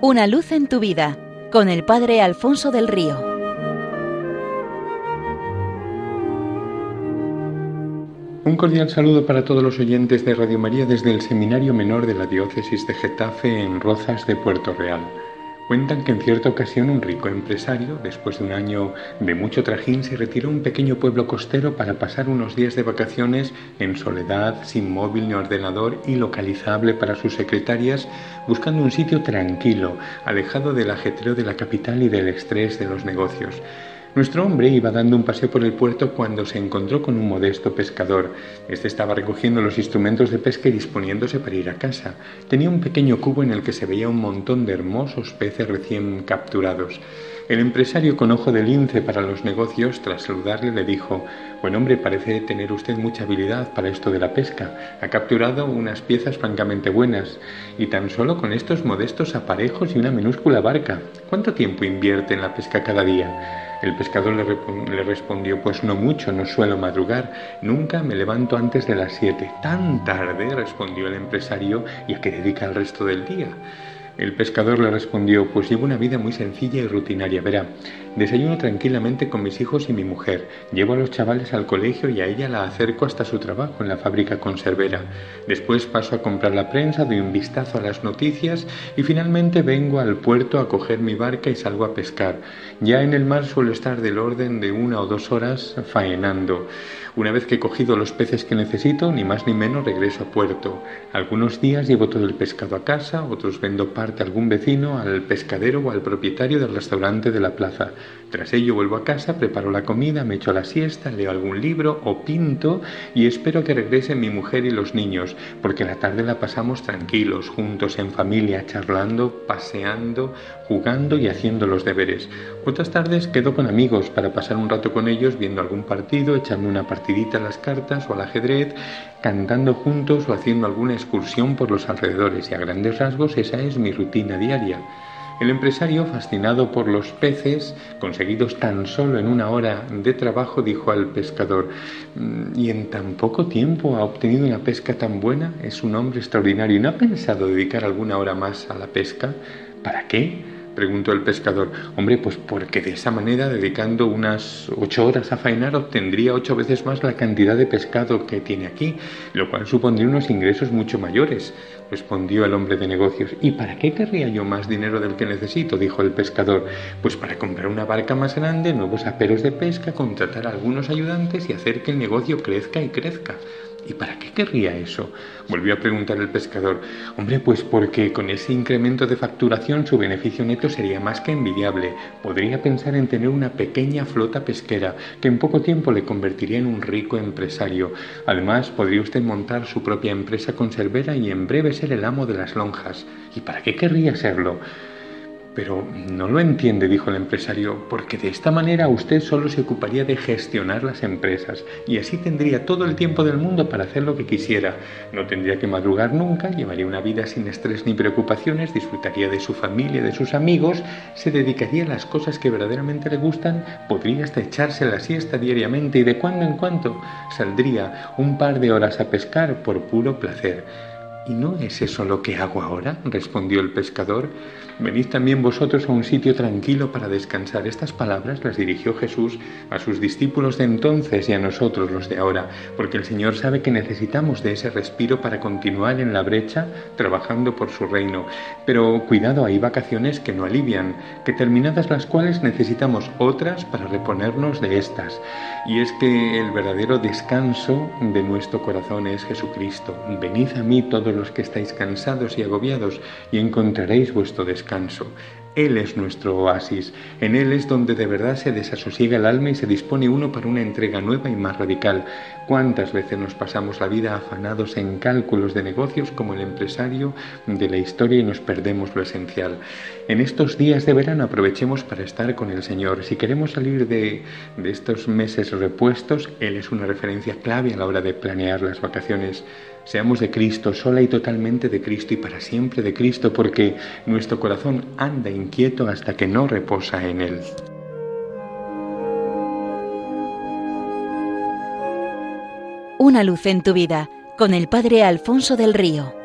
Una luz en tu vida con el Padre Alfonso del Río. Un cordial saludo para todos los oyentes de Radio María desde el Seminario Menor de la Diócesis de Getafe en Rozas de Puerto Real. Cuentan que en cierta ocasión un rico empresario, después de un año de mucho trajín, se retiró a un pequeño pueblo costero para pasar unos días de vacaciones en soledad, sin móvil ni ordenador y localizable para sus secretarias, buscando un sitio tranquilo, alejado del ajetreo de la capital y del estrés de los negocios. Nuestro hombre iba dando un paseo por el puerto cuando se encontró con un modesto pescador. Este estaba recogiendo los instrumentos de pesca y disponiéndose para ir a casa. Tenía un pequeño cubo en el que se veía un montón de hermosos peces recién capturados. El empresario con ojo de lince para los negocios, tras saludarle, le dijo Buen hombre, parece tener usted mucha habilidad para esto de la pesca. Ha capturado unas piezas francamente buenas, y tan solo con estos modestos aparejos y una minúscula barca. ¿Cuánto tiempo invierte en la pesca cada día? El pescador le, respondió, pues no mucho, no suelo madrugar, nunca me levanto antes de las siete. Tan tarde, respondió el empresario, ¿y a qué dedica el resto del día? El pescador le respondió, pues llevo una vida muy sencilla y rutinaria. Verá, desayuno tranquilamente con mis hijos y mi mujer, llevo a los chavales al colegio y a ella la acerco hasta su trabajo en la fábrica conservera. Después paso a comprar la prensa, doy un vistazo a las noticias y finalmente vengo al puerto a coger mi barca y salgo a pescar. Ya en el mar suelo estar del orden de una o dos horas faenando. Una vez que he cogido los peces que necesito, ni más ni menos regreso a puerto. Algunos días llevo todo el pescado a casa, otros vendo parte algún vecino, al pescadero o al propietario del restaurante de la plaza. Tras ello vuelvo a casa, preparo la comida, me echo la siesta, leo algún libro o pinto y espero que regresen mi mujer y los niños, porque la tarde la pasamos tranquilos, juntos, en familia, charlando, paseando, jugando y haciendo los deberes. Otras tardes quedo con amigos para pasar un rato con ellos viendo algún partido, echarme una partida a las cartas o al ajedrez, cantando juntos o haciendo alguna excursión por los alrededores y a grandes rasgos esa es mi rutina diaria. El empresario, fascinado por los peces, conseguidos tan solo en una hora de trabajo, dijo al pescador, mm, ¿y en tan poco tiempo ha obtenido una pesca tan buena? Es un hombre extraordinario y no ha pensado dedicar alguna hora más a la pesca. ¿Para qué? Preguntó el pescador. Hombre, pues porque de esa manera, dedicando unas ocho horas a faenar, obtendría ocho veces más la cantidad de pescado que tiene aquí, lo cual supondría unos ingresos mucho mayores, respondió el hombre de negocios. ¿Y para qué querría yo más dinero del que necesito? dijo el pescador. Pues para comprar una barca más grande, nuevos aperos de pesca, contratar a algunos ayudantes y hacer que el negocio crezca y crezca. ¿Y para qué querría eso? Volvió a preguntar el pescador. Hombre, pues porque con ese incremento de facturación su beneficio neto sería más que envidiable. Podría pensar en tener una pequeña flota pesquera que en poco tiempo le convertiría en un rico empresario. Además, podría usted montar su propia empresa conservera y en breve ser el amo de las lonjas. ¿Y para qué querría serlo? Pero no lo entiende, dijo el empresario, porque de esta manera usted solo se ocuparía de gestionar las empresas y así tendría todo el tiempo del mundo para hacer lo que quisiera. No tendría que madrugar nunca, llevaría una vida sin estrés ni preocupaciones, disfrutaría de su familia, de sus amigos, se dedicaría a las cosas que verdaderamente le gustan, podría hasta echarse la siesta diariamente y de cuando en cuando saldría un par de horas a pescar por puro placer. ¿Y no es eso lo que hago ahora? respondió el pescador. Venid también vosotros a un sitio tranquilo para descansar. Estas palabras las dirigió Jesús a sus discípulos de entonces y a nosotros los de ahora, porque el Señor sabe que necesitamos de ese respiro para continuar en la brecha trabajando por su reino. Pero cuidado, hay vacaciones que no alivian, que terminadas las cuales necesitamos otras para reponernos de estas. Y es que el verdadero descanso de nuestro corazón es Jesucristo. Venid a mí todos los que estáis cansados y agobiados y encontraréis vuestro descanso. Él es nuestro oasis. En Él es donde de verdad se desasosiega el alma y se dispone uno para una entrega nueva y más radical. ¿Cuántas veces nos pasamos la vida afanados en cálculos de negocios como el empresario de la historia y nos perdemos lo esencial? En estos días de verano aprovechemos para estar con el Señor. Si queremos salir de, de estos meses repuestos, Él es una referencia clave a la hora de planear las vacaciones. Seamos de Cristo, sola y totalmente de Cristo y para siempre de Cristo, porque nuestro corazón anda inquieto hasta que no reposa en Él. Una luz en tu vida con el Padre Alfonso del Río.